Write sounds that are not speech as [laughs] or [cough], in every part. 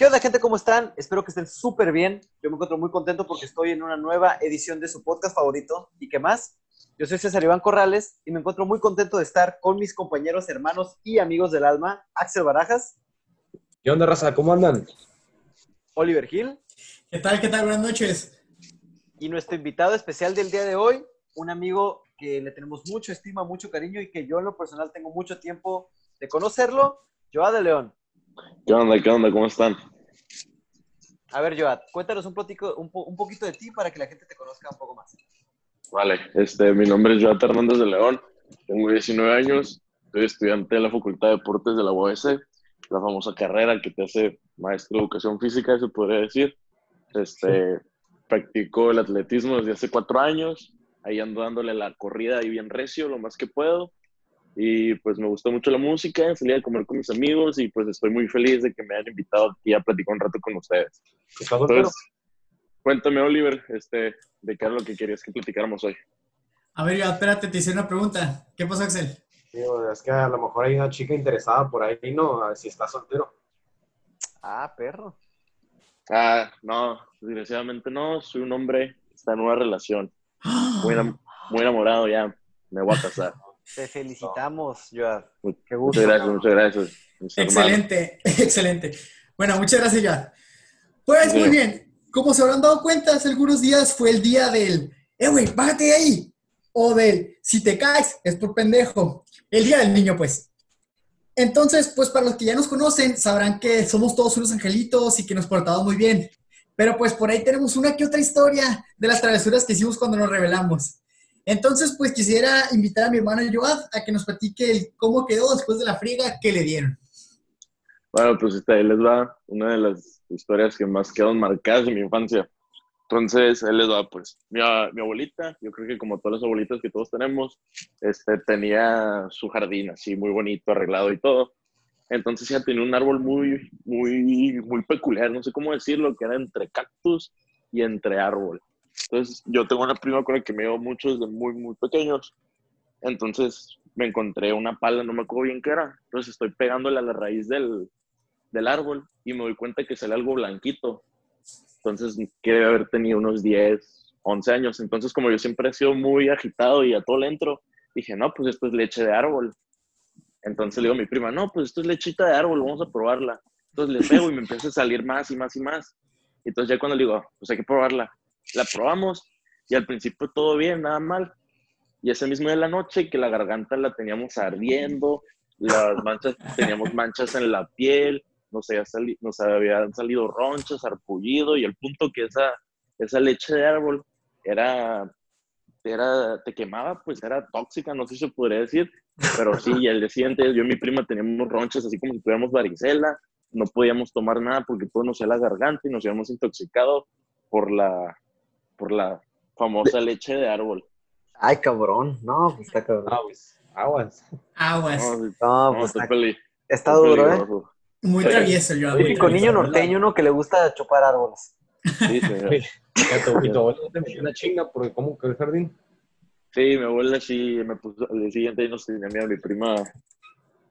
¿Qué onda, gente? ¿Cómo están? Espero que estén súper bien. Yo me encuentro muy contento porque estoy en una nueva edición de su podcast favorito. ¿Y qué más? Yo soy César Iván Corrales y me encuentro muy contento de estar con mis compañeros, hermanos y amigos del alma, Axel Barajas. ¿Qué onda, raza? ¿Cómo andan? Oliver Gil. ¿Qué tal? ¿Qué tal? Buenas noches. Y nuestro invitado especial del día de hoy, un amigo que le tenemos mucho estima, mucho cariño y que yo en lo personal tengo mucho tiempo de conocerlo, Joa de León. ¿Qué onda? ¿Qué onda? ¿Cómo están? A ver, Joad, cuéntanos un, potico, un, un, poquito de ti para que la gente te conozca un poco más. Vale, este, mi nombre es Joat Hernández de León, tengo 19 años, soy estudiante de la Facultad de Deportes de la UAS, la famosa carrera que te hace maestro de educación física, se podría decir. Este, sí. Practico el atletismo desde hace cuatro años, ahí ando dándole la corrida ahí bien recio, lo más que puedo. Y pues me gustó mucho la música, salí a comer con mis amigos y pues estoy muy feliz de que me hayan invitado aquí a platicar un rato con ustedes. Entonces, cuéntame, Oliver, este, de qué era lo que querías que platicáramos hoy. A ver, espérate, te hice una pregunta. ¿Qué pasó, Axel? Digo, es que a lo mejor hay una chica interesada por ahí, ¿no? A ver si está soltero. Ah, perro. Ah, no, desgraciadamente no. Soy un hombre, está en una relación. [gasps] Muy, muy enamorado ya. Me voy a casar. Te felicitamos, Joad. Qué gusto. Muchas gracias, muchas gracias. Excelente, [laughs] excelente. Bueno, muchas gracias, Joad. Pues muy bien, como se habrán dado cuenta, hace algunos días fue el día del, eh, güey, bájate de ahí. O del, si te caes, es por pendejo. El día del niño, pues. Entonces, pues para los que ya nos conocen, sabrán que somos todos unos angelitos y que nos portamos muy bien. Pero pues por ahí tenemos una que otra historia de las travesuras que hicimos cuando nos revelamos. Entonces, pues quisiera invitar a mi hermano Joad a que nos platique cómo quedó después de la friega que le dieron. Bueno, pues esta ahí les va una de las historias que más quedaron marcadas en mi infancia. Entonces, él les va, pues, mi, mi, abuelita, yo creo que como todas las abuelitas que todos tenemos, este, tenía su jardín así muy bonito, arreglado y todo. Entonces ella tenía un árbol muy, muy, muy peculiar, no sé cómo decirlo, que era entre cactus y entre árbol. Entonces, yo tengo una prima con la que me llevo mucho desde muy, muy pequeños. Entonces, me encontré una pala, no me acuerdo bien qué era. Entonces, estoy pegándole a la raíz del, del árbol y me doy cuenta que sale algo blanquito. Entonces, que debe haber tenido unos 10, 11 años. Entonces, como yo siempre he sido muy agitado y a todo le entro, dije, no, pues esto es leche de árbol. Entonces le digo a mi prima, no, pues esto es lechita de árbol, vamos a probarla. Entonces le pego y me empieza a salir más y más y más. Entonces ya cuando le digo, pues hay que probarla, la probamos y al principio todo bien, nada mal. Y ese mismo de la noche que la garganta la teníamos ardiendo, las manchas, [laughs] teníamos manchas en la piel, nos, había sali, nos habían salido ronchas, arpullido y el punto que esa, esa leche de árbol era, era, te quemaba, pues era tóxica, no sé si se podría decir, pero sí, y al día siguiente yo y mi prima teníamos ronchas así como si tuviéramos varicela, no podíamos tomar nada porque todo nos hacía la garganta y nos habíamos intoxicado por la, por la famosa leche de árbol. Ay, cabrón. No, pues está cabrón. Aguas. Aguas. No, pues No, está, está, peli- está duro, ¿eh? peligroso. Muy travieso, yo. Típico niño norteño, uno que le gusta chupar árboles. Sí, señor. Y tu abuelo te metió una chinga porque ¿cómo que el jardín? Sí, mi abuela sí me puso, al día siguiente nos tenía a mi prima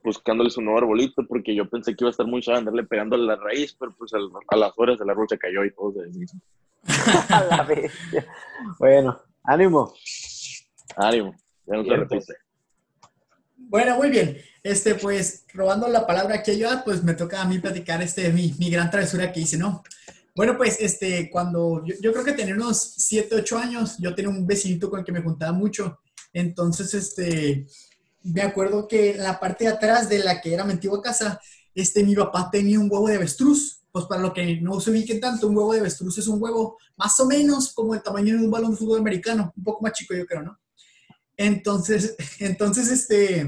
buscándole su nuevo arbolito porque yo pensé que iba a estar muy suave andarle pegando a la raíz, pero pues al- a, las horas el árbol se cayó y todo se deshizo. [laughs] A la bestia. Bueno, ánimo. Ánimo, ya no se Bien, repite. Bueno, muy bien. Este, pues, robando la palabra aquí a Joad, pues me toca a mí platicar este, mi, mi gran travesura que hice, ¿no? Bueno, pues, este, cuando yo, yo creo que tenía unos 7, 8 años, yo tenía un vecinito con el que me juntaba mucho. Entonces, este, me acuerdo que la parte de atrás de la que era mi antigua casa, este, mi papá tenía un huevo de avestruz. Pues para lo que no se ubiquen tanto, un huevo de avestruz es un huevo más o menos como el tamaño de un balón de fútbol americano, un poco más chico yo creo, ¿no? Entonces, [laughs] entonces, este,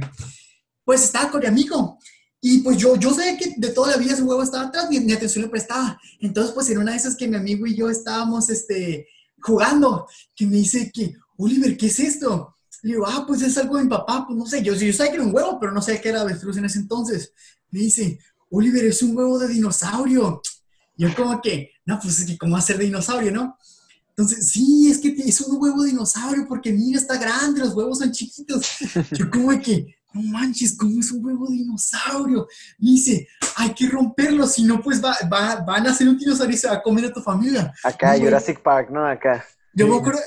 pues estaba con mi amigo. Y pues yo, yo sabía que de toda la vida ese huevo estaba atrás, mi, mi atención le prestaba. Entonces, pues en una de esas que mi amigo y yo estábamos, este, jugando, que me dice que, Oliver, ¿qué es esto? Le digo, ah, pues es algo de mi papá, pues no sé, yo, yo sabía que era un huevo, pero no sabía que era avestruz en ese entonces. Me dice, Oliver, es un huevo de dinosaurio. Y yo como que, no, pues es que cómo hacer dinosaurio, ¿no? Entonces, sí, es que es un huevo de dinosaurio porque mira, está grande, los huevos son chiquitos. [laughs] Yo como que, no manches, ¿cómo es un huevo dinosaurio? Y dice, hay que romperlo, si no, pues va, va, van a ser un dinosaurio y se va a comer a tu familia. Acá, Jurassic Park, ¿no? Acá. Yo me acuerdo,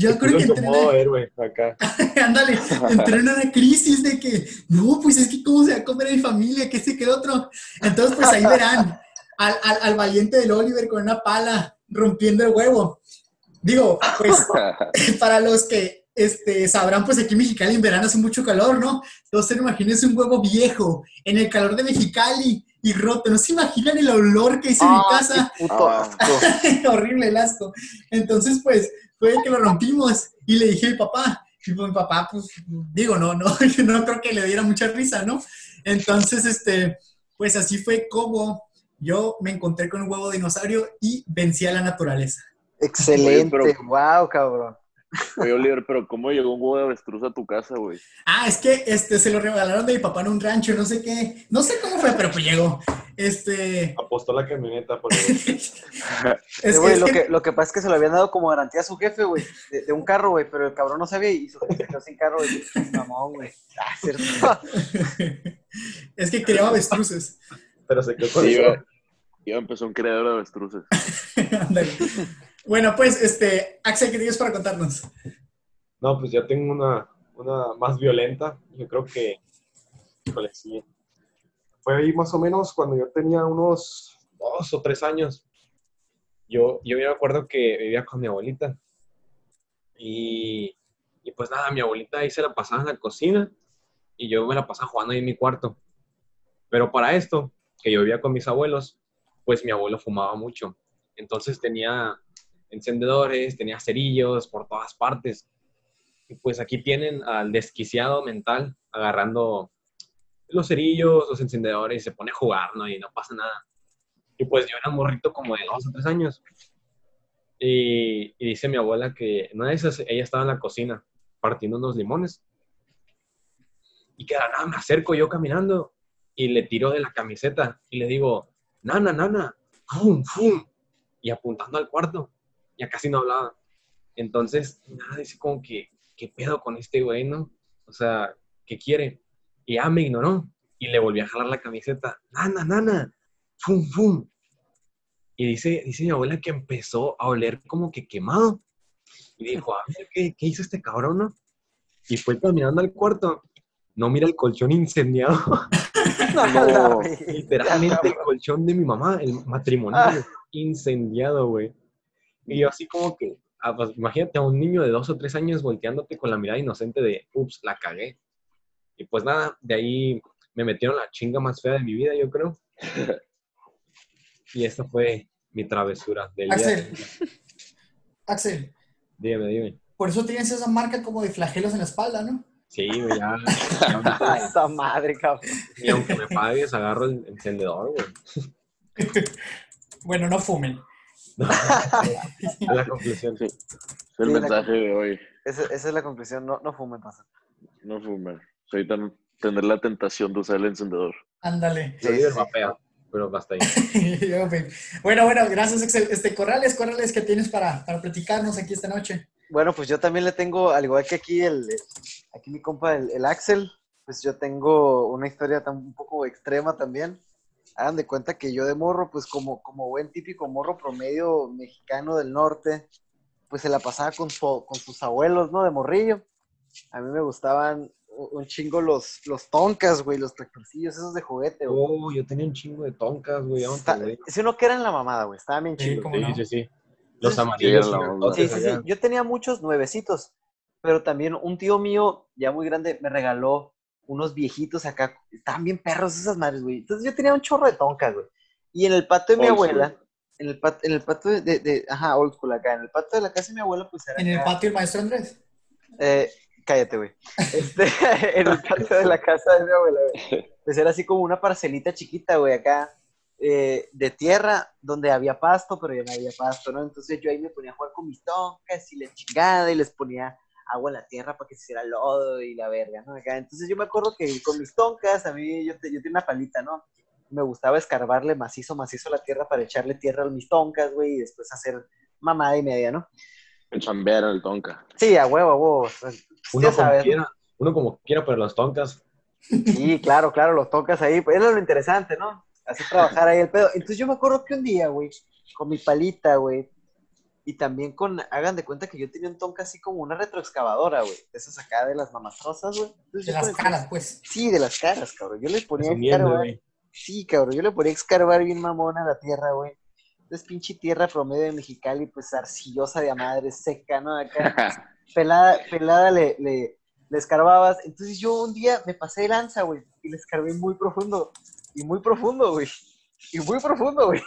yo acuerdo que entré en modo una- héroe acá. [laughs] ándale, entré en una crisis de que, no, pues es que cómo se va a comer mi familia, que este que el otro. Entonces, pues ahí verán al, al, al valiente del Oliver con una pala rompiendo el huevo. Digo, pues [laughs] para los que este, sabrán, pues aquí en Mexicali en verano hace mucho calor, ¿no? Entonces imagínense un huevo viejo en el calor de Mexicali y roto. ¿No se imaginan el olor que hice en mi Ah, casa? qué puto asco. [laughs] Horrible el asco. Entonces, pues, fue que lo rompimos y le dije a mi papá, y pues mi papá, pues, digo, no, no, [laughs] no creo que le diera mucha risa, ¿no? Entonces, este, pues así fue como yo me encontré con un huevo dinosaurio y vencí a la naturaleza. Excelente. Wow, cabrón. Oye, Oliver, pero ¿cómo llegó un huevo de avestruz a tu casa, güey? Ah, es que este, se lo regalaron de mi papá en un rancho, no sé qué, no sé cómo fue, pero pues llegó. Este, Apostó la camioneta porque [laughs] es, Eh, güey, es lo, que- que, lo que pasa es que se lo habían dado como garantía a su jefe, güey, de, de un carro, güey, pero el cabrón no sabía y su jefe se quedó sin carro, güey. Mamón, güey. Ah, cierto. [laughs] es que criaba avestruces. pero se quedó con Sí, eso. iba, iba a empezar un criadero de avestruces. [laughs] Ándale. Bueno, pues, este, Axel, ¿qué tienes para contarnos? No, pues ya tengo una, una más violenta. Yo creo que, híjole, sí. Fue ahí más o menos cuando yo tenía unos dos o tres años. Yo, yo me acuerdo que vivía con mi abuelita. Y, y pues nada, mi abuelita ahí se la pasaba en la cocina y yo me la pasaba jugando ahí en mi cuarto. Pero para esto, que yo vivía con mis abuelos, pues mi abuelo fumaba mucho. Entonces tenía encendedores, tenía cerillos por todas partes. Y pues aquí tienen al desquiciado mental agarrando los cerillos, los encendedores y se pone a jugar, ¿no? Y no pasa nada. Y pues yo era morrito como de dos o tres años. Y, y dice mi abuela que una de esas ella estaba en la cocina partiendo unos limones. Y que nada me acerco yo caminando y le tiro de la camiseta y le digo, nana, nana, fum, fum. Y apuntando al cuarto. Ya casi no hablaba. Entonces, nada, dice como que, ¿qué pedo con este güey, no? O sea, ¿qué quiere? Y ya me ignoró. Y le volví a jalar la camiseta. Nana, nana, fum, fum. Y dice, dice mi abuela que empezó a oler como que quemado. Y dijo, a ver, ¿qué, qué hizo este cabrón, no? Y fue caminando al cuarto. No mira el colchón incendiado. [laughs] No. Literalmente el colchón de mi mamá, el matrimonial, incendiado, güey. Y yo así como que, ah, pues, imagínate a un niño de dos o tres años volteándote con la mirada inocente de, ups, la cagué. Y pues nada, de ahí me metieron la chinga más fea de mi vida, yo creo. Y esta fue mi travesura del día. Axel. Axel, Dime, dime. por eso tienes esa marca como de flagelos en la espalda, ¿no? Sí, güey, ya. [laughs] Esa madre, cabrón. Y aunque me pagues, agarro el encendedor, güey. [laughs] Bueno, no fumen. [laughs] Es la conclusión. Sí. Es el Sí, la- mensaje de hoy. Esa, esa es la conclusión. No, no fumen, pasa. No. Soy tan tener la tentación de usar el encendedor. Ándale. Soy del vapeo, pero basta ahí. [laughs] bueno, bueno, gracias, Axel. Este, Corrales, Corrales, ¿qué tienes para, para platicarnos aquí esta noche? Bueno, pues yo también le tengo, al igual que aquí el, aquí mi compa el, el Axel, pues yo tengo una historia tan, un poco extrema también. Hagan de cuenta que yo de morro, pues como, como buen típico morro promedio mexicano del norte, pues se la pasaba con, su- con sus abuelos, ¿no? De morrillo. A mí me gustaban un chingo los, los toncas, güey, los tractorcillos esos de juguete, güey. Oh, yo tenía un chingo de toncas, güey. ¿a dónde, Está- si uno que eran la mamada, güey, estaban bien Sí, Sí, no. sí, sí. Los amarillos. sí, Sí, sí. Yo tenía muchos nuevecitos, pero también un tío mío, ya muy grande, me regaló unos viejitos acá. Estaban bien perros esas madres, güey. Entonces yo tenía un chorro de toncas, güey. Y en el patio de mi Old school. abuela, en el, pat- en el patio de, de- de- ajá, old school acá, en el patio de la casa de mi abuela, pues era En el patio el maestro Andrés. eh, cállate, güey. Este, [laughs] en el patio de la casa de mi abuela, güey. Pues era así como una parcelita chiquita, güey, acá, eh, de tierra, donde había pasto, pero ya no había pasto, ¿no? Entonces yo ahí me ponía a jugar con mis toncas y la chingada, y les ponía agua en la tierra para que se hiciera lodo y la verga, ¿no? Acá. Entonces yo me acuerdo que con mis toncas, a mí, yo, te- yo tenía una palita, ¿no? Me gustaba escarbarle macizo, macizo a la tierra para echarle tierra a mis toncas, güey, y después hacer mamada y media, ¿no? Chambear en el tonka. Sí, a huevo, a huevo. Uno ya como sabes, ¿no? quiera, uno como quiera, pero las toncas Sí, claro, claro, los tocas ahí. Pues era lo interesante, ¿no? Así trabajar ahí el pedo. Entonces yo me acuerdo que un día, güey, con mi palita, güey, y también con, hagan de cuenta que yo tenía un tonka así como una retroexcavadora, güey. De esas acá de las mamastrosas, güey. De las caras, pues. Sí, de las caras, cabrón. Yo le ponía escarbar. Sí, cabrón. Yo le ponía a escarbar bien mamón a la tierra, güey. Entonces, pinche tierra promedio de Mexicali, pues arcillosa de a madre, seca, ¿no? Acá, [laughs] pelada, pelada le, le, le escarbabas. Entonces, yo un día me pasé de lanza, güey, y le escarbé muy profundo. Y muy profundo, güey. Y muy profundo, güey.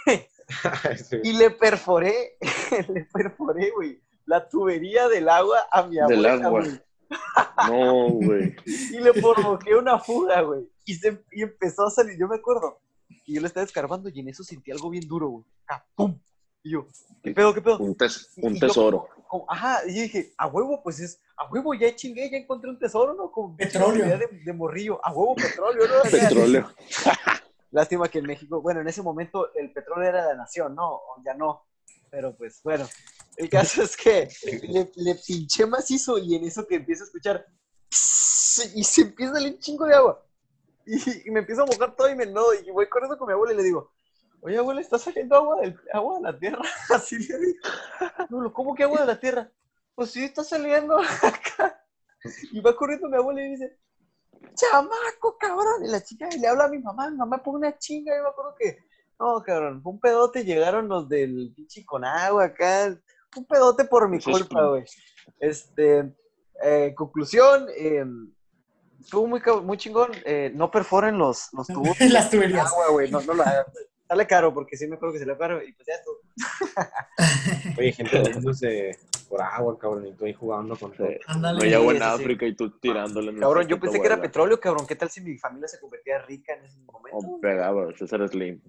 [laughs] Sí. Y le perforé, [laughs] le perforé, güey, la tubería del agua a mi Del abuela, agua. güey. [laughs] No, güey. Y le provoqué una fuga, güey. Y, se, y empezó a salir, yo me acuerdo. Y yo le estaba escarbando y en eso sentí algo bien duro, güey. Acá, ¡Pum! Y yo, ¿qué pedo, qué pedo? Un, tes- un Y yo- tesoro. Como, ajá, y yo dije, a huevo, pues es, a huevo, ya chingué, ya encontré un tesoro, ¿no? Como pinche Petróleo. De, de morrillo, a huevo, petróleo, ¿no? Petróleo. Lástima que en México, bueno, en ese momento el petróleo era la nación, ¿no? Ya no. Pero pues, bueno, el caso es que le, le pinché macizo y en eso que empiezo a escuchar y se empieza a salir un chingo de agua. Y, me empiezo a mojar todo y me nodo y voy corriendo con mi abuela y le digo, oye abuela, está saliendo agua, del, agua de la tierra. [laughs] Así le digo. ¿cómo que agua de la tierra? Pues sí, está saliendo [laughs] acá. Y va corriendo mi abuela y dice, chamaco, cabrón. Y la chica y le habla a mi mamá, mi mamá pone una chinga. Y me acuerdo que, no, cabrón, fue un pedote. Llegaron los del pinche con agua acá. Un pedote por mi culpa, güey. Este, eh, conclusión, eh, estuvo muy, cab- muy chingón. eh, no perforen los, los tubos [laughs] Las tuberías. agua, güey. No, no lo hagan. Sale caro porque sí me acuerdo que se le caro. Y pues ya esto. [laughs] Oye, gente yéndose por agua, cabrón, y tú ahí jugando con todo. Sí. Ándale. No hay agua en Sí, sí, sí. África y tú tirándole. en Cabrón, yo pensé que era petróleo, cabrón. ¿Qué tal si mi familia se convertía rica en ese momento? O pegaba, César Slim.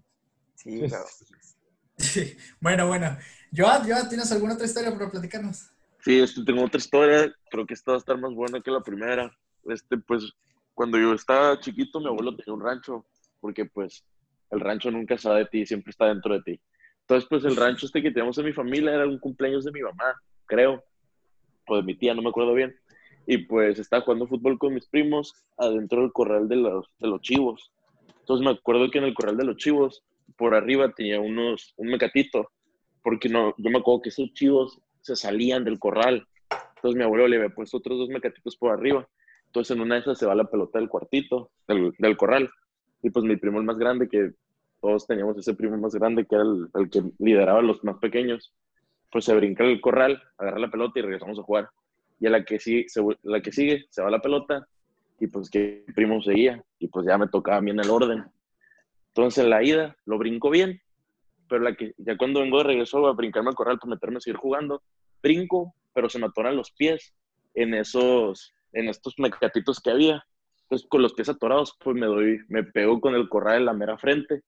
Sí, cabrón. [laughs] Bueno, bueno. Joad, Joad, ¿tienes alguna otra historia para platicarnos? Sí, este, tengo otra historia, creo que esta va a estar más buena que la primera. Este, pues, cuando yo estaba chiquito, mi abuelo tenía un rancho, porque pues el rancho nunca se va de ti, siempre está dentro de ti. Entonces, pues el rancho este que teníamos en mi familia era un cumpleaños de mi mamá, creo, o de mi tía, no me acuerdo bien. Y pues estaba jugando fútbol con mis primos adentro del corral de los, de los chivos. Entonces me acuerdo que en el corral de los chivos, por arriba tenía unos, un mecatito, porque no, yo me acuerdo que esos chivos se salían del corral. Entonces mi abuelo le había puesto otros dos mecatitos por arriba. Entonces en una de esas se va la pelota del cuartito, del, del corral. Y pues mi primo el más grande, que todos teníamos ese primo más grande, que era el, el que lideraba a los más pequeños, pues se brinca el corral, agarra la pelota y regresamos a jugar. Y a la que, sigue, se, la que sigue se va la pelota y pues que mi primo seguía y pues ya me tocaba bien el orden. Entonces en la ida lo brinco bien, pero la que, ya cuando vengo de regreso a brincarme al corral para meterme a seguir jugando, brinco, pero se me atoran los pies en esos, en estos mecatitos que había. Entonces con los pies atorados, pues me doy, me pego con el corral en la mera frente.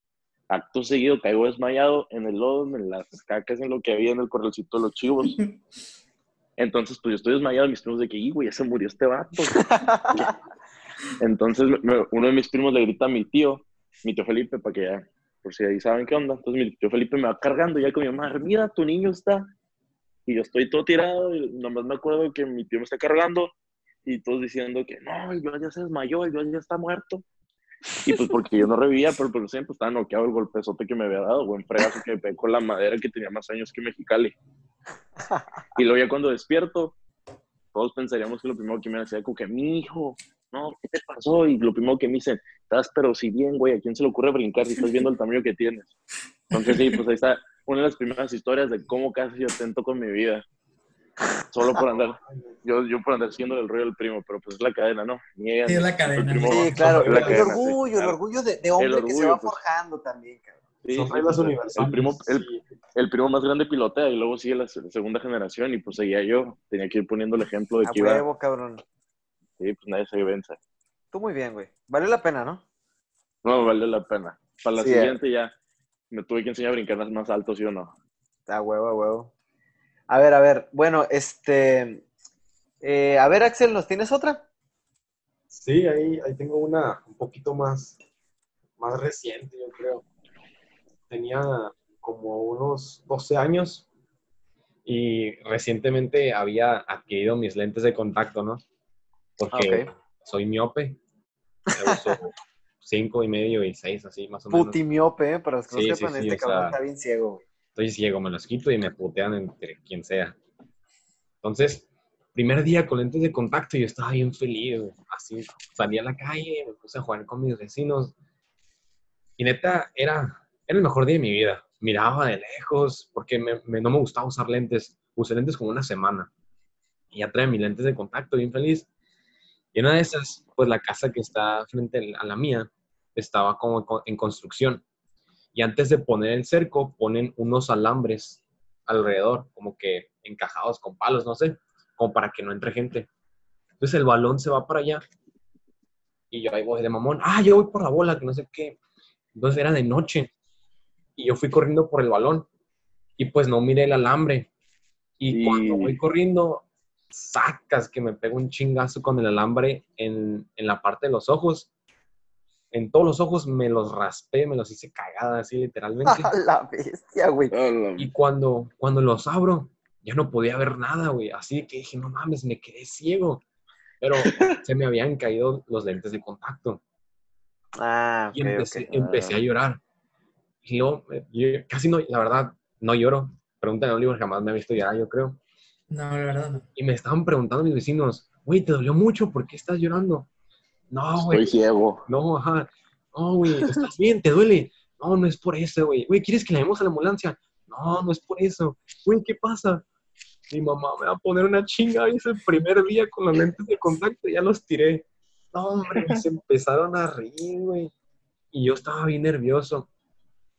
Acto seguido caigo desmayado en el lodo, en las cacas, en lo que había en el corralcito de los chivos. [laughs] Entonces, pues yo estoy desmayado, mis primos de que, "Y, güey, ya se murió este vato. [laughs] Entonces, me- uno de mis primos le grita a mi tío, mi tío Felipe, para que ya, por si ahí saben qué onda. Entonces, mi tío Felipe me va cargando ya con mi mamá, mira, tu niño está. Y yo estoy todo tirado, y nomás me acuerdo que mi tío me está cargando, y todos diciendo que no, el Joan ya se desmayó, el Joan ya está muerto. Y pues porque yo no revivía, pero por siempre estaba noqueado el golpezote que me había dado, buen fregazo que me pegué con la madera que tenía más años que Mexicali. Y luego ya cuando despierto, todos pensaríamos que lo primero que me decía como que, mi hijo, no, ¿qué te pasó? Y lo primero que me dicen, estás pero si bien, güey, ¿a quién se le ocurre brincar si estás viendo el tamaño que tienes? Entonces sí, pues ahí está una de las primeras historias de cómo casi yo atento con mi vida. Solo por andar, yo, yo por andar siguiendo el rollo del primo, pero pues es la cadena, ¿no? Niegan, Sí, es la el cadena. primo Sí, claro. El cadena, sí, orgullo, el orgullo de, de hombre que se va pues. forjando también, cabrón. Sí, reglas universales. El primo, el, el primo más grande pilotea y luego sigue la se- segunda generación y pues seguía yo. Tenía que ir poniendo el ejemplo de A que iba, huevo, cabrón. sí, pues nadie se vence. Tú muy bien, güey. Vale la pena, ¿no? No, vale la pena. Para la Sí, eh. siguiente ya me tuve que enseñar a brincar más, más alto, ¿sí o no? A huevo, a huevo. A ver, a ver. Bueno, este. eh, a ver, Axel, ¿nos tienes otra? Sí, ahí, ahí tengo una un poquito más, más reciente, yo creo. Tenía como unos 12 años y recientemente había adquirido mis lentes de contacto, ¿no? Porque Ok. soy miope uso [laughs] cinco y medio y seis, así más o menos. Putimiope, ¿eh? Para los que no sí, sepan, sí, este cabrón sea- está bien ciego, güey. Estoy ciego, me los quito y me putean entre quien sea. Entonces, primer día con lentes de contacto, yo estaba bien feliz, así salí a la calle, me puse a jugar con mis vecinos. Y neta, era, era el mejor día de mi vida. Miraba de lejos, porque me- me- no me gustaba usar lentes. Usé lentes como una semana. Y ya traía mis lentes de contacto, bien feliz. Y una de esas, pues la casa que está frente a la mía estaba como co- en construcción. Y antes de poner el cerco, ponen unos alambres alrededor, como que encajados con palos, no sé, como para que no entre gente. Entonces el balón se va para allá. Y yo ahí voy de mamón, ah, yo voy por la bola, que no sé qué. Entonces era de noche. Y yo fui corriendo por el balón. Y pues no miré el alambre. Y Y- cuando voy corriendo, sacas que me pego un chingazo con el alambre en, en la parte de los ojos. En todos los ojos me los raspé, me los hice cagada, así literalmente. [laughs] A la bestia, güey. Y cuando, cuando los abro, ya no podía ver nada, güey. Así que dije, no mames, me quedé ciego. Pero [laughs] se me habían caído los lentes de contacto. Ah, Y ok, empecé, ok. empecé a llorar. Y luego, eh, yo casi no, la verdad, no lloro. Pregúntale a Oliver, jamás me ha visto llorar, yo creo. No, la verdad no. Y me estaban preguntando mis vecinos, güey, ¿te dolió mucho? ¿Por qué estás llorando? No, güey, Estoy ciego. no, ajá. No, güey, ¿estás bien? ¿Te duele? No, no es por eso, güey. Güey, ¿quieres que le demos a la ambulancia? No, no es por eso. Güey, ¿qué pasa? Mi mamá me va a poner una chinga. Es el primer día con los lentes de contacto, ya los tiré. No, hombre, y se empezaron a reír, güey. Y yo estaba bien nervioso.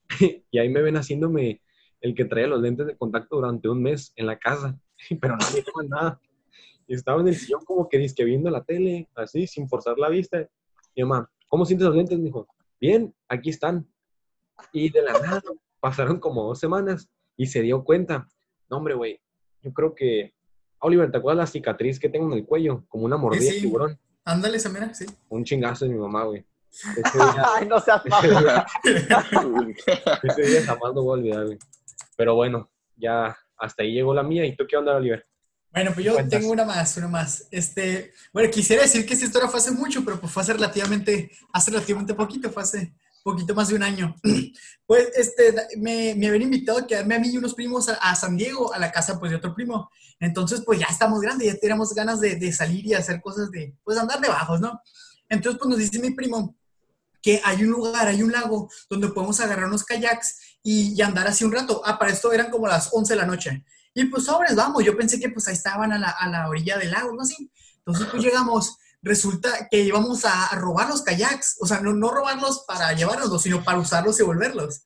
[laughs] y ahí me ven haciéndome el que traía los lentes de contacto durante un mes en la casa. [laughs] Pero no miraba nada. Y estaba en el sillón como que disque viendo la tele, así, sin forzar la vista. Mi mamá, ¿cómo sientes los lentes? Me dijo, bien, aquí están. Y de la nada pasaron como dos semanas y se dio cuenta. No, hombre, güey, yo creo que... Oliver, ¿te acuerdas la cicatriz que tengo en el cuello? Como una mordida sí. tiburón. Ándale, Samira, sí. Un chingazo de mi mamá, güey. Ese día, [laughs] Ay, no seas [laughs] ese día jamás lo voy a olvidar, güey. Pero bueno, ya hasta ahí llegó la mía. ¿Y tú qué onda, Oliver? Bueno, pues yo Cuentas. tengo una más, una más. Este, bueno, quisiera decir que esta historia fue hace mucho, pero pues fue hace relativamente, hace relativamente poquito, fue hace poquito más de un año. [clears throat] Pues, este, me, me habían invitado a quedarme a mí y unos primos a, a San Diego, a la casa, pues, de otro primo. Entonces, pues, ya estamos grandes, ya tenemos ganas de, de salir y hacer cosas de, pues, andar de bajos, ¿no? Entonces, pues, nos dice mi primo que hay un lugar, hay un lago donde podemos agarrar unos kayaks y, y andar así un rato. Ah, para esto eran como las 11 de la noche. Y pues sobres, vamos, yo pensé que pues ahí estaban a la, a la orilla del lago, ¿no? Así. Entonces pues llegamos, resulta que íbamos a, robar los kayaks, o sea, no, no robarlos para llevárnoslos, sino para usarlos y volverlos.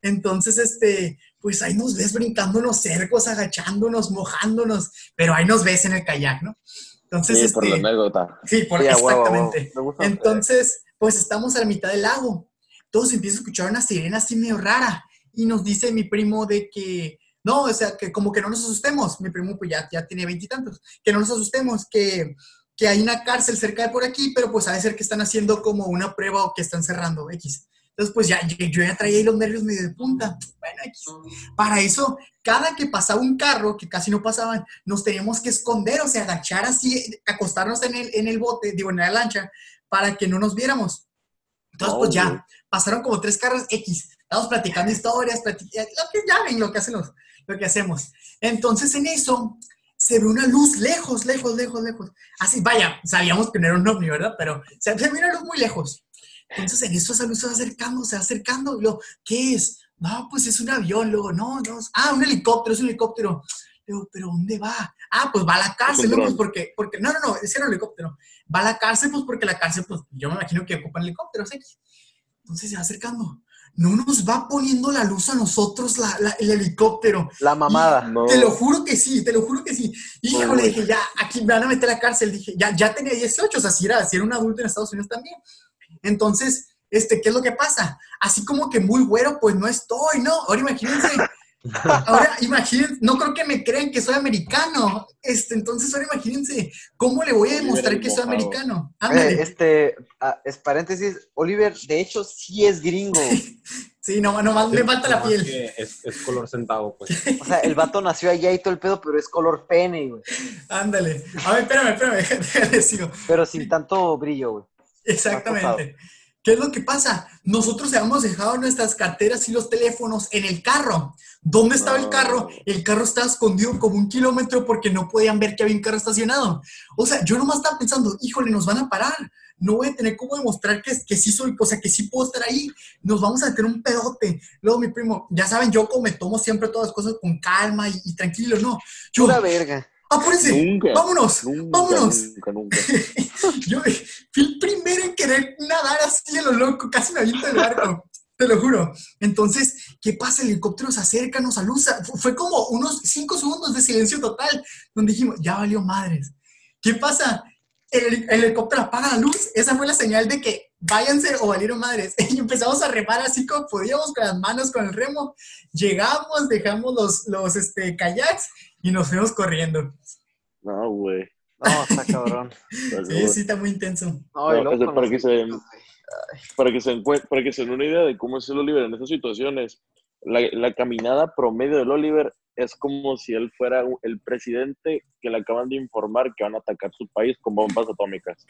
Entonces, este, pues ahí nos ves los cercos, agachándonos, mojándonos, pero ahí nos ves en el kayak, ¿no? Entonces, Sí, este, por la anécdota. sí, por, Sí, exactamente. Me gusta. Entonces, pues estamos a la mitad del lago. Todos empiezan a escuchar una sirena así medio rara. Y nos dice mi primo de que, no, o sea, que como que no nos asustemos. Mi primo pues ya, ya tiene veintitantos. Que no nos asustemos, que, que hay una cárcel cerca de por aquí, pero pues de ser que están haciendo como una prueba o que están cerrando X. Entonces, pues ya, yo ya traía ahí los nervios medio de punta. Bueno, X. Para eso, cada que pasaba un carro, que casi no pasaban, nos teníamos que esconder, o sea, agachar así, acostarnos en el, en el bote, digo, en la lancha, para que no nos viéramos. Entonces, pues ya, güey. pasaron como tres carros X. Estamos platicando historias, plati- lo que ya ven, lo que hacemos, lo que hacemos. Entonces, en eso, se ve una luz lejos, lejos, lejos, lejos. Así, vaya, sabíamos que no era un ovni, ¿verdad? Pero se, ve una luz muy lejos. Entonces, en eso esa luz se va acercando, se va acercando. Y luego, ¿qué es? No, pues es un avión. Luego, no, no. Ah, un helicóptero, es un helicóptero. Luego, ¿pero dónde va? Ah, pues va a la cárcel, ¿no? Pues porque, porque, no, no, no, ese era un helicóptero. Va a la cárcel, pues porque la cárcel, pues yo me imagino que ocupan helicópteros, ¿sí? Entonces se va acercando. No nos va poniendo la luz a nosotros la- la- el helicóptero. La mamada. No. Te lo juro que sí, te lo juro que sí. Híjole, güey. dije, ya, aquí me van a meter a la cárcel. Dije, ya, ya tenía 18, o sea, si era, si era un adulto en Estados Unidos también. Entonces, este, ¿qué es lo que pasa? Así como que muy güero, pues no estoy, ¿no? Ahora imagínense, [laughs] ahora imagínense, no creo que me crean que soy americano. Este, entonces, ahora imagínense, ¿cómo le voy a demostrar que soy americano? Eh, Ándale. este, ah, es paréntesis, Oliver, de hecho, sí es gringo. [laughs] Sí, no, nomás me falta la piel. es color centavo, pues. O sea, el vato nació allá y todo el pedo, pero es color pene, güey. Ándale. A ver, espérame, espérame, [laughs] déjale, sigo. Pero sin tanto brillo, güey. Exactamente. ¿Qué es lo que pasa? Nosotros habíamos dejado nuestras carteras y los teléfonos en el carro. ¿Dónde estaba el carro? El carro estaba escondido como un kilómetro porque no podían ver que había un carro estacionado. O sea, yo nomás estaba pensando, híjole, nos van a parar. No voy a tener cómo demostrar que, que sí soy, o sea, que sí puedo estar ahí. Nos vamos a meter un pedote. Luego mi primo, ya saben, yo como me tomo siempre todas las cosas con calma y, tranquilo, ¿no? Yo, Pura verga. Apúrense, Nunca, vámonos, nunca, vámonos. Nunca, nunca. [laughs] Yo fui el primero en querer nadar así a lo loco, casi me aviento del barco, te lo juro. Entonces, ¿qué pasa? El helicóptero se acerca, nos alusa. Fu- Fue como unos cinco segundos de silencio total, donde dijimos, ya valió madres. ¿Qué pasa? El, heli- el helicóptero apaga la luz. Esa fue la señal de que váyanse o valieron madres. [laughs] Y empezamos a remar así como podíamos, con las manos, con el remo. Llegamos, dejamos los, los este, kayaks y nos fuimos corriendo. No, güey. No, está cabrón. [laughs] Sí, sí, está muy intenso. No, y No, luego ese con para los que se-. Para que se para que se den una idea de cómo es el Oliver en estas situaciones, la, la caminada promedio del Oliver es como si él fuera el presidente que le acaban de informar que van a atacar su país con bombas atómicas.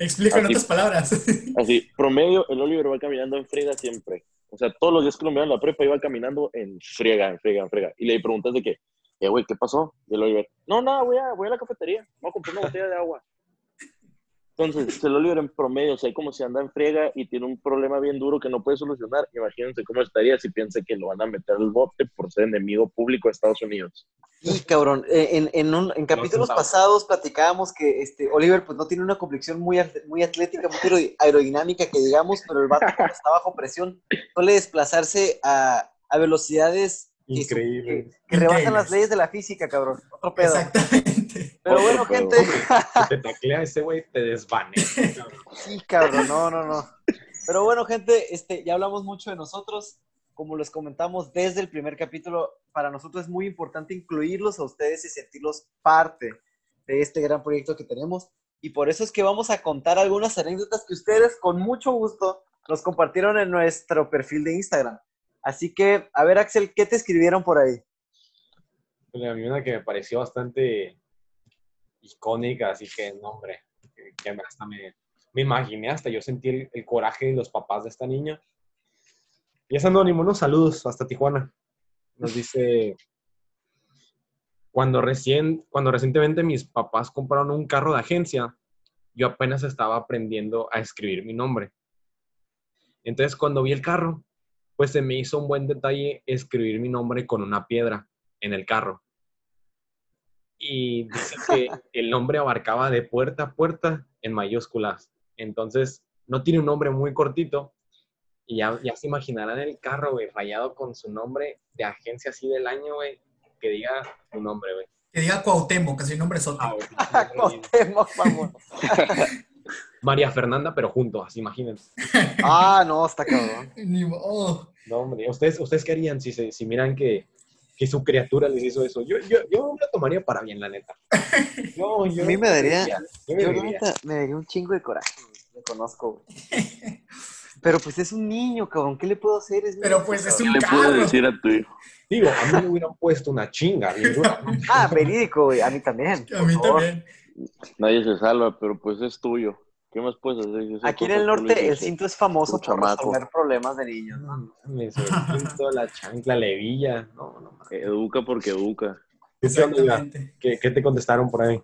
Explica en otras palabras. [laughs] Así, promedio, el Oliver va caminando en friega siempre. O sea, todos los días que lo miran en la prepa iba caminando en friega, en friega, en friega. Y le preguntas de qué, eh, güey, ¿qué pasó? Y el Oliver, no, nada, voy a, voy a la cafetería, voy a comprar una botella de agua. Entonces, el Oliver en promedio, o sea, como si anda en friega y tiene un problema bien duro que no puede solucionar, imagínense cómo estaría si piensa que lo van a meter al bote por ser enemigo público de Estados Unidos. Sí, cabrón. Eh, En, en, un- en capítulos sentamos. pasados platicábamos que este, Oliver pues no tiene una complexión muy, at- muy atlética, muy aero- aerodinámica que digamos, pero el vato cuando [laughs] está bajo presión suele desplazarse a, a velocidades Increíble. que- que rebasan las leyes de la física, cabrón. Otro pedo. Exactamente. Pero bueno, gente. Si te taclea ese güey, te desvanece. cabrón. Sí, cabrón, no, no, no. Pero bueno, gente, este, ya hablamos mucho de nosotros. Como les comentamos desde el primer capítulo, para nosotros es muy importante incluirlos a ustedes y sentirlos parte de este gran proyecto que tenemos. Y por eso es que vamos a contar algunas anécdotas que ustedes con mucho gusto nos compartieron en nuestro perfil de Instagram. Así que, a ver, Axel, ¿qué te escribieron por ahí? A mí una que me pareció bastante icónica, así que, no, hombre, hasta me, imaginé, hasta yo sentí el, el coraje de los papás de esta niña. Y es anónimo, unos saludos hasta Tijuana. Nos dice, cuando, recién, cuando recientemente mis papás compraron un carro de agencia, yo apenas estaba aprendiendo a escribir mi nombre. Entonces, cuando vi el carro, pues se me hizo un buen detalle escribir mi nombre con una piedra en el carro. Y dice que [laughs] el nombre abarcaba de puerta a puerta en mayúsculas. Entonces, no tiene un nombre muy cortito. Y ya, ya se imaginarán el carro, güey, rayado con su nombre de agencia así del año, güey, que diga su nombre, güey. Que diga Cuauhtémoc, casi nombre sote. Ah, güey, [laughs] Cuauhtémoc, vamos. [laughs] María Fernanda, pero juntos, así imagínense. Ah, no, está cabrón. Ni modo. No, hombre, ¿ustedes, ¿ustedes qué harían si, se- si miran que, que su criatura les hizo eso? Yo, yo, yo me lo tomaría para bien, la neta. [laughs] No, yo A mí me daría- Yo me Yo, neta, me daría un chingo de coraje. Me conozco, güey. Pero pues es un niño, cabrón. ¿Qué le puedo hacer? Es Pero pues es un ¿Qué le carro. decir a tu hijo? Digo, a mí me hubieran puesto una chinga bien dura. ¿no? Ah, verídico, güey. A mí también. A mí favor. también. Nadie se salva, pero pues es tuyo. ¿Qué más puedes hacer? Aquí en el norte el cinto es famoso por chamaco. resolver problemas de niños, ¿no? [laughs] Quinto, la chancla, la hebilla. No, no mames. Educa porque educa. ¿Qué te, onda, Iván? Exactamente. ¿Qué, qué te contestaron por ahí?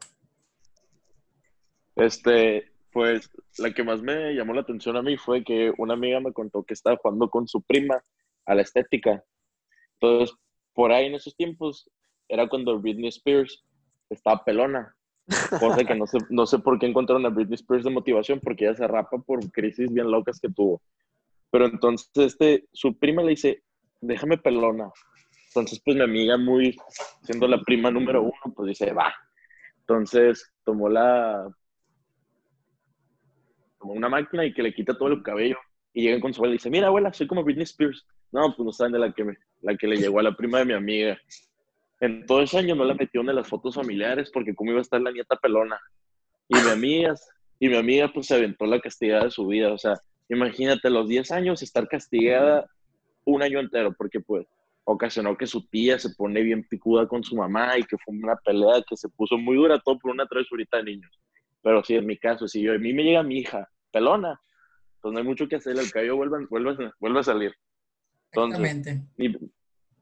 Este, pues la que más me llamó la atención a mí fue que una amiga me contó que estaba jugando con su prima a la estética. Entonces, por ahí en esos tiempos era cuando Britney Spears estaba pelona. Cosa que no sé, no sé por qué encontraron a Britney Spears de motivación, porque ella se rapa por crisis bien locas que tuvo. Pero entonces este, su prima le dice, déjame pelona. Entonces, pues mi amiga, muy siendo la prima número uno, pues dice, va. Entonces tomó la, como una máquina y que le quita todo el cabello. Y llega con su abuela y dice, mira, abuela, soy como Britney Spears. No, pues no saben de la que, me, la que le llegó a la prima de mi amiga. En todo ese año no la metió en las fotos familiares porque cómo iba a estar la nieta pelona. Y mi amiga, y mi amiga pues se aventó la castigada de su vida. O sea, imagínate, los 10 años estar castigada un año entero porque pues ocasionó que su tía se pone bien picuda con su mamá y que fue una pelea que se puso muy dura todo por una travesurita de niños. Pero sí, en mi caso, si yo, a mí me llega mi hija pelona. Entonces no hay mucho que hacer, el cabello vuelve, vuelve, vuelve a salir. Entonces, Exactamente.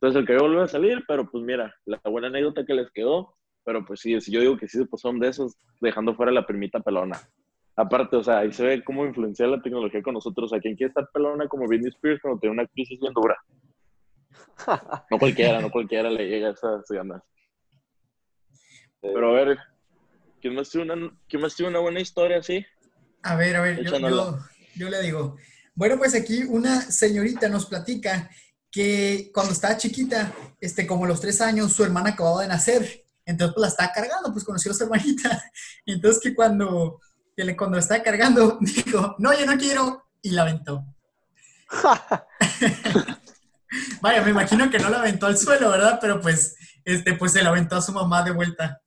Entonces el cabello vuelve a salir, pero pues mira, la buena anécdota que les quedó, pero pues sí, yo digo que sí pues son de esos, dejando fuera la primita pelona. Aparte, o sea, ahí se ve cómo influencia la tecnología con nosotros. O sea, ¿quién quiere estar pelona como Britney Spears cuando tiene una crisis bien dura? [laughs] No cualquiera, no cualquiera le llega a esas ganas. Pero a ver, ¿quién más tiene una, quién más tiene una buena historia así? A ver, a ver, yo, Échanela. yo, yo le digo. Bueno, pues aquí una señorita nos platica que cuando estaba chiquita, este, como a los tres años, su hermana acababa de nacer. Entonces, pues la estaba cargando, pues conoció a su hermanita. [laughs] Entonces, que cuando, que le, cuando la estaba cargando, [laughs] dijo, no, yo no quiero, y la aventó. [laughs] Vaya, me imagino que no la aventó al suelo, ¿verdad? Pero pues, este, pues se la aventó a su mamá de vuelta.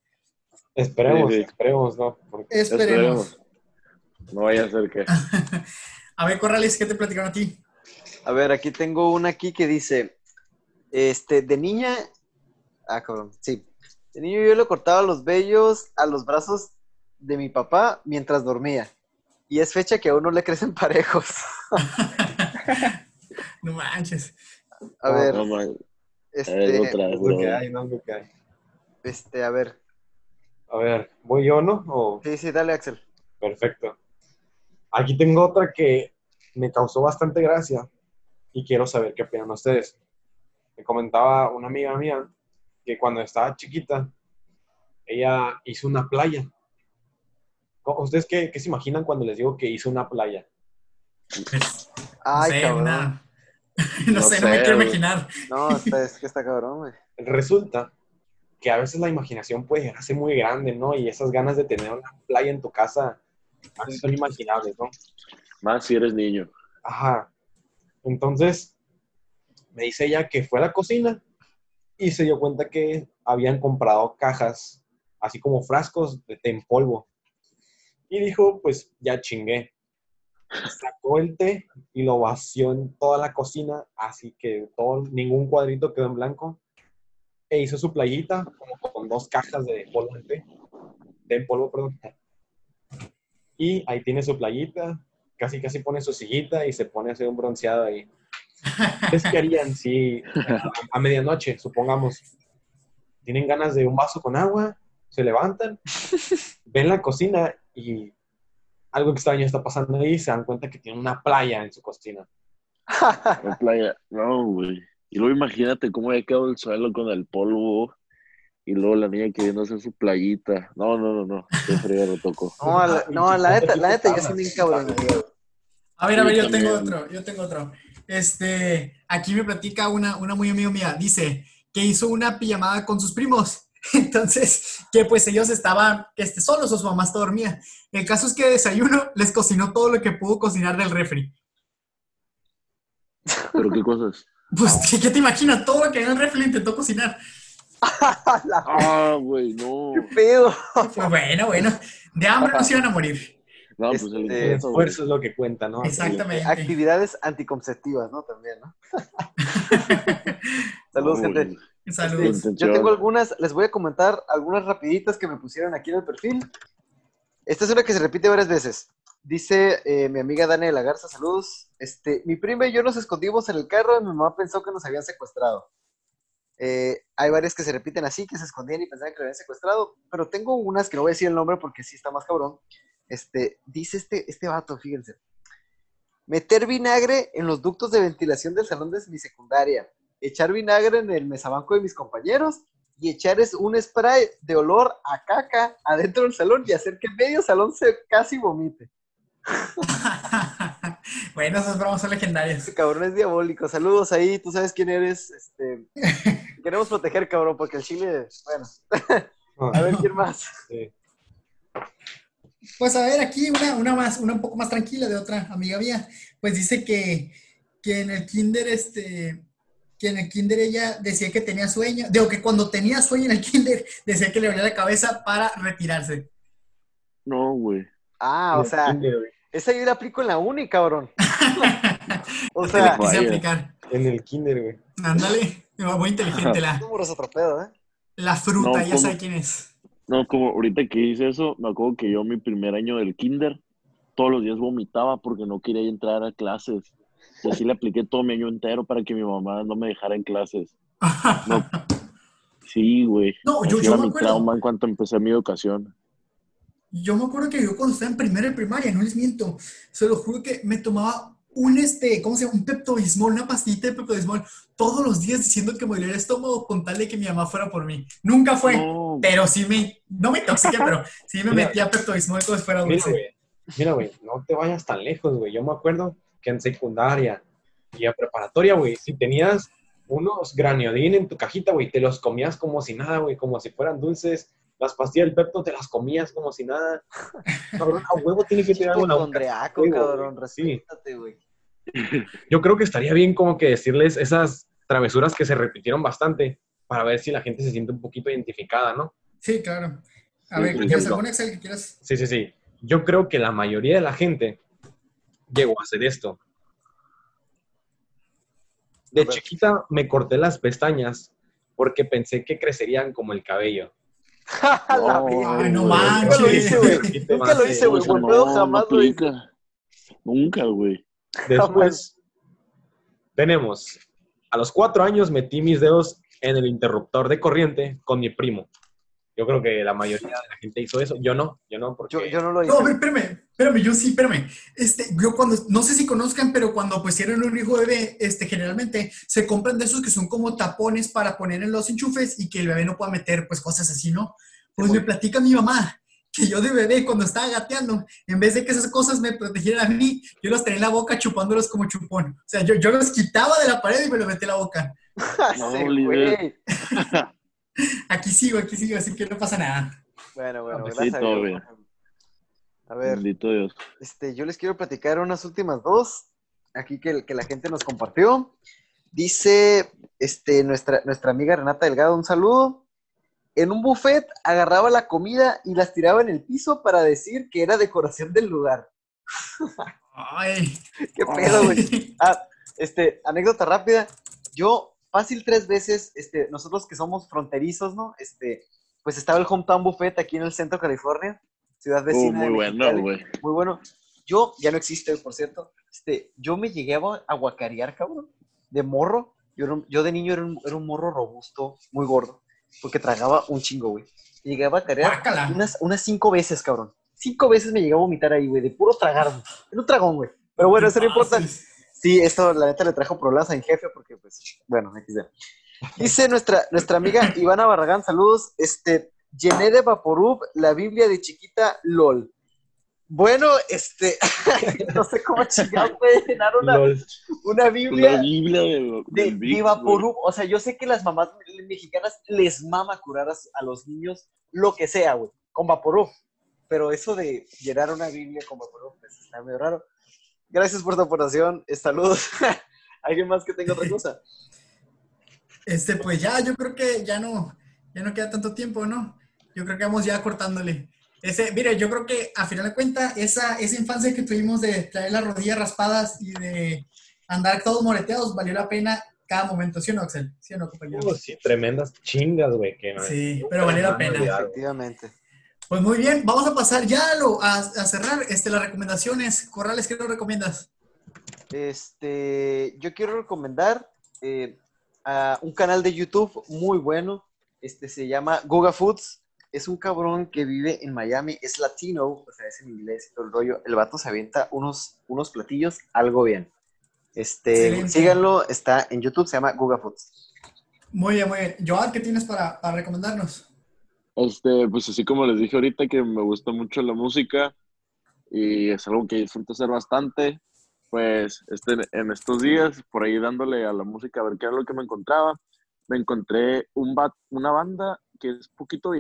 Esperemos, Sí, sí. esperemos, ¿no? Porque Esperemos. No vaya a ser que. A ver, Corrales, ¿qué te platicaron a ti? A ver, aquí tengo una aquí que dice, este, de niña, ah, cabrón, sí, de niño yo le cortaba los vellos a los brazos de mi papá mientras dormía. Y es fecha que aún no le crecen [laughs] parejos. [laughs] No manches. A No, ver, No, man, este, es otra, es lo bro. que hay, no es lo que hay. este, a ver, A ver, ¿voy yo, no? O- sí, sí, dale, Axel. Perfecto. Aquí tengo otra que me causó bastante gracia y quiero saber qué opinan ustedes. Me comentaba una amiga mía que cuando estaba chiquita, ella hizo una playa. ¿Cómo- ¿Ustedes qué, qué se imaginan cuando les digo que hizo una playa? Pues, Ay, no sé, cabrón. una- [laughs] no, No sé, no me quiero imaginar. No, es que está cabrón, güey. Resulta que a veces la imaginación puede llegar a ser muy grande, ¿no? Y esas ganas de tener una playa en tu casa son imaginables, ¿no? Más si eres niño. Ajá. Entonces, me dice ella que fue a la cocina y se dio cuenta que habían comprado cajas, así como frascos de té en polvo. Y dijo, pues ya chingué. Sacó el té y lo vació en toda la cocina, así que todo, ningún cuadrito quedó en blanco. E hizo su playita como con dos cajas de polvo de té. En polvo, perdón. Y ahí tiene su playita, casi casi pone su sillita y se pone a hacer un bronceado ahí. ¿Ustedes qué harían si a, a medianoche, supongamos, tienen ganas de un vaso con agua, se levantan, ven la cocina y algo extraño está pasando ahí y se dan cuenta que tienen una playa en su cocina? En playa. No, güey. Y luego imagínate cómo había quedado el suelo con el polvo. Y luego la niña queriendo hacer su playita. No, no, no, no. Qué frío lo tocó. No, la, no, la neta, la neta, yo soy bien cabrón. A ver, a ver, Yo tengo otro, yo tengo otro. Este, aquí me platica una, una muy amiga mía, dice que hizo una pijamada con sus primos. [laughs] Entonces, que pues ellos estaban este, solos o su mamá está dormida. El caso es que de desayuno les cocinó todo lo que pudo cocinar del refri. Pero qué cosas. [laughs] Pues, ¿qué, qué te imaginas? Todo lo que en el refri intentó cocinar. [laughs] Ah, güey, no. ¿Qué pedo? Pues bueno, bueno, de hambre no se iban a morir. No, pues el Este, güey. esfuerzo es lo que cuenta, ¿no? Exactamente. Actividades anticonceptivas, ¿no? También, ¿no? [laughs] Saludos, gente. Saludos. Intención. Yo tengo algunas, les voy a comentar algunas rapiditas que me pusieron aquí en el perfil. Esta es una que se repite varias veces. Dice eh, mi amiga Daniela Garza, saludos. Este, mi prima y yo nos escondimos en el carro y mi mamá pensó que nos habían secuestrado. Eh, hay varias que se repiten así, que se escondían y pensaban que lo habían secuestrado, pero tengo unas que no voy a decir el nombre porque sí está más cabrón. Este, dice este, este vato, fíjense. Meter vinagre en los ductos de ventilación del salón de mi secundaria echar vinagre en el mesabanco de mis compañeros y echar es un spray de olor a caca adentro del salón y hacer que medio salón se casi vomite. [laughs] bueno, esas bromas son legendarias. Este cabrón es diabólico. Saludos ahí, tú sabes quién eres. Este, [laughs] queremos proteger, cabrón, porque el chile, bueno, [laughs] a ver quién más. Sí. Pues a ver, aquí una, una más, una un poco más tranquila de otra amiga mía. Pues dice que, que en el kinder, este, que en el kinder ella decía que tenía sueño, digo que cuando tenía sueño en el [laughs] kinder decía que le dolía la cabeza para retirarse. No, güey. Ah, o sea, esa yo la aplico en la uni, cabrón. [laughs] O sea, quise aplicar. En el kinder, güey. Ándale, muy [laughs] inteligente la, otro pedo, ¿eh? la fruta, No, ya ¿cómo? sabe quién es. No, como ahorita que hice eso, me acuerdo que yo mi primer año del kinder, todos los días vomitaba porque no quería entrar a clases. Y así le apliqué todo mi año entero para que mi mamá no me dejara en clases. No. [laughs] Sí, güey. No, yo- yo era me mi acuerdo. trauma en cuanto empecé mi educación. Yo me acuerdo que yo cuando estaba en primera de primaria, no les miento, se lo juro que me tomaba un, este, ¿cómo se llama? Un Pepto-Bismol, una pastillita de Pepto-Bismol todos los días diciendo que me dolía el estómago con tal de que mi mamá fuera por mí. Nunca fue, No, pero sí me, no me intoxiqué, pero sí me Mira. metía Pepto-Bismol como si fuera dulce. Mira, güey, no te vayas tan lejos, güey. Yo me acuerdo que en secundaria y a preparatoria, güey, si tenías unos graniodín en tu cajita, güey, te los comías como si nada, güey, como si fueran dulces. Las pastillas del Pepto te las comías como si nada. Cabrón, a huevo tiene que tener algo en cabrón. Sí. respétate, güey. [laughs] Yo creo que estaría bien como que decirles esas travesuras que se repitieron bastante para ver si la gente se siente un poquito identificada, ¿no? Sí, claro. A ver, por ¿tienes ejemplo. algún Excel que quieras? Sí, sí, sí. Yo creo que la mayoría de la gente llegó a hacer esto. De chiquita me corté las pestañas porque pensé que crecerían como el cabello. [laughs] No, verga. Ay, no güey. Nunca lo hice, güey. Nunca lo hice, güey. Jamás lo hice. Nunca, güey. Después [laughs] tenemos, a los cuatro años metí mis dedos en el interruptor de corriente con mi primo. Yo creo que la mayoría de la gente hizo eso. Yo no, yo no, porque... Yo, yo no lo hice. No, a ver, espérame, espérame, yo sí, espérame. Este, yo cuando, no sé si conozcan, pero cuando pues tienen un hijo bebé, este, generalmente se compran de esos que son como tapones para poner en los enchufes y que el bebé no pueda meter pues cosas así, ¿no? Pues me platica mi mamá que yo de bebé cuando estaba gateando, en vez de que esas cosas me protegieran a mí, yo los tenía en la boca chupándolos como chupón. O sea, yo, yo los quitaba de la pared y me los metí en la boca. [laughs] [laughs] Aquí sigo, aquí sigo, así que no pasa nada. Bueno, bueno, gracias a todo Dios. bien. A ver, Bendito Dios. este, yo les quiero platicar unas últimas dos, aquí que, que la gente nos compartió. Dice este, nuestra, nuestra amiga Renata Delgado, un saludo. En un buffet agarraba la comida y las tiraba en el piso para decir que era decoración del lugar. Ay. [laughs] ¿Qué pedo, güey? Ah, este, anécdota rápida. Yo, fácil tres veces, este, nosotros que somos fronterizos, ¿no? Este, pues estaba el Hometown Buffet aquí en el centro de California, ciudad Uh, vecina. de muy bueno, güey. Muy bueno. Yo, ya no existe, por cierto. Este, yo me llegué a a guacarear, cabrón, de morro. Yo, era un- yo de niño era un, era un morro robusto, muy gordo, porque tragaba un chingo, güey. Llegué a Guácala. unas, unas cinco veces, cabrón. Cinco veces me llegué a vomitar ahí, güey, de puro tragar, güey. Era un tragón, güey. Pero bueno, eso no importa. Sí, esto la neta le trajo problemas a mi jefe porque, pues, bueno, XD. Dice nuestra, nuestra amiga Ivana Barragán, saludos, este, llené de Vaporub la Biblia de chiquita LOL. Bueno, este, [laughs] no sé cómo chingados puede llenar una, una La Biblia Biblia de, de, Vaporub. O sea, yo sé que las mamás mexicanas les mama curar a, a los niños lo que sea, güey, con Vaporub. Pero eso de llenar una Biblia con Vaporub, pues está medio raro. Gracias por tu aportación. eh, Saludos. [laughs] ¿Alguien más que tenga otra cosa? Este, pues ya, yo creo que ya no, ya no queda tanto tiempo, ¿no? Yo creo que vamos ya cortándole. Ese, mire, yo creo que a final de cuentas, esa, esa infancia que tuvimos de traer las rodillas raspadas y de andar todos moreteados, valió la pena cada momento, ¿sí o no, Axel? ¿Sí o no, compañero? Oh, sí, tremendas chingas, güey. que- Sí, pero valió la pena. Efectivamente. Pues muy bien, vamos a pasar ya a, lo- a, a cerrar este, las recomendaciones. Corrales, ¿qué nos recomiendas? Este, yo quiero recomendar eh, a un canal de YouTube muy bueno. Este se llama Goga Foods. Es un cabrón que vive en Miami, es latino, o sea, es en inglés y todo el rollo. El vato se avienta unos, unos platillos, algo bien. Este, Excelente. síganlo, está en YouTube, se llama Goga Foods. Muy bien, muy bien. Joan, ¿qué tienes para, para recomendarnos? Este, pues así como les dije ahorita que me gusta mucho la música y es algo que disfruto hacer bastante, pues este, en estos días, por ahí dándole a la música a ver qué era lo que me encontraba, me encontré un ba- una banda que es poquito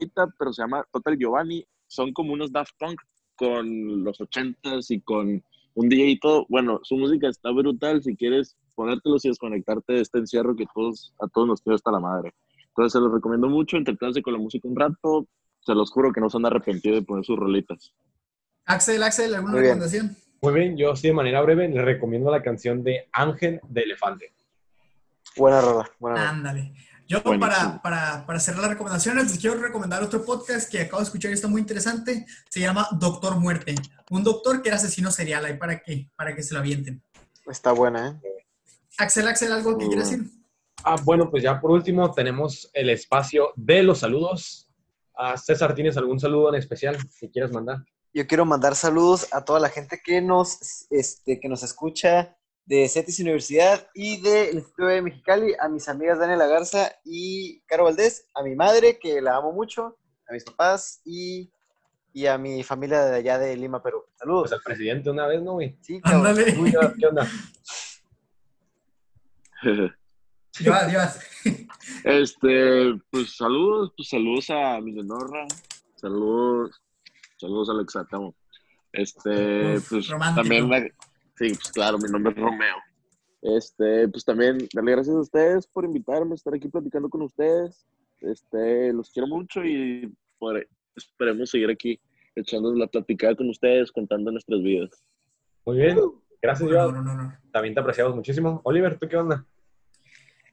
viejita, pero se llama Total Giovanni, son como unos Daft Punk con los ochentas y con un DJ y todo. Bueno, su música está brutal si quieres ponértelos y desconectarte de este encierro que todos, a todos nos queda hasta la madre. Entonces se los recomiendo mucho, entretense con la música un rato. Se los juro que no se han arrepentido de poner sus rolitas. Axel, Axel, ¿alguna Muy bien. recomendación? Muy bien, yo sí de manera breve les recomiendo la canción de Ángel de Elefante. Buena rola, buena rola. Ándale. Yo para, para, para, cerrar las recomendaciones, les quiero recomendar otro podcast que acabo de escuchar y está muy interesante. Se llama Doctor Muerte. Un doctor que era asesino serial. Ahí para que, para que se lo avienten. Está buena, ¿eh? Axel, Axel, ¿algo que quieras decir? Ah, bueno, pues ya por último tenemos el espacio de los saludos. A César, ¿tienes algún saludo en especial que quieras mandar? Yo quiero mandar saludos a toda la gente que nos, este, que nos escucha de CETIS Universidad y del Instituto de Mexicali, a mis amigas Daniela Garza y Caro Valdés, a mi madre, que la amo mucho, a mis papás y, y a mi familia de allá de Lima, Perú. Saludos. Pues al presidente una vez, ¿no, güey? Sí, cabrón. ¿Qué onda? Dios, Dios. Este, pues saludos, pues saludos a mi Lenorra, saludos, saludos a Alexa. Este, pues Romántico. también, sí, pues claro, mi nombre es Romeo. Este, pues también darle gracias a ustedes por invitarme a estar aquí platicando con ustedes. Este, los quiero mucho y por- esperemos seguir aquí echándonos la platicada con ustedes, contando nuestras vidas. Muy bien. Gracias, no, no, no. También te apreciamos muchísimo. Oliver, ¿tú qué onda?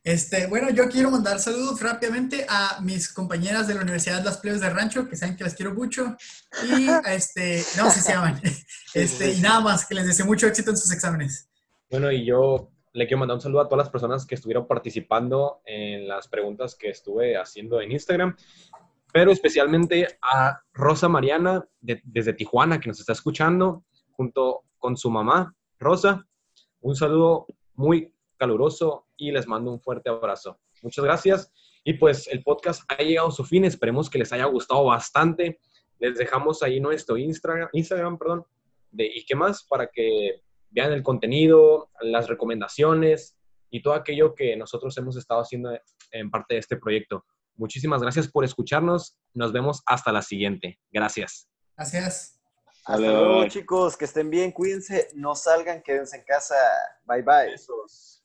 Este, bueno, yo quiero mandar saludos rápidamente a mis compañeras de la Universidad de Las Plebes de Rancho, que saben que las quiero mucho. Y a [laughs] este, no, sí se llaman. [laughs] Este, y nada más, que les deseo mucho éxito en sus exámenes. Bueno, y yo le quiero mandar un saludo a todas las personas que estuvieron participando en las preguntas que estuve haciendo en Instagram, pero especialmente a Rosa Mariana de- desde Tijuana, que nos está escuchando, junto con su mamá, Rosa. Un saludo muy caluroso y les mando un fuerte abrazo. Muchas gracias. Y pues el podcast ha llegado a su fin. Esperemos que les haya gustado bastante. Les dejamos ahí nuestro Instagram, Instagram perdón, de ¿y qué más? Para que vean el contenido, las recomendaciones y todo aquello que nosotros hemos estado haciendo en parte de este proyecto. Muchísimas gracias por escucharnos. Nos vemos hasta la siguiente. Gracias. Gracias. Hasta luego, chicos. Que estén bien, cuídense, no salgan, quédense en casa. Bye, bye. Besos.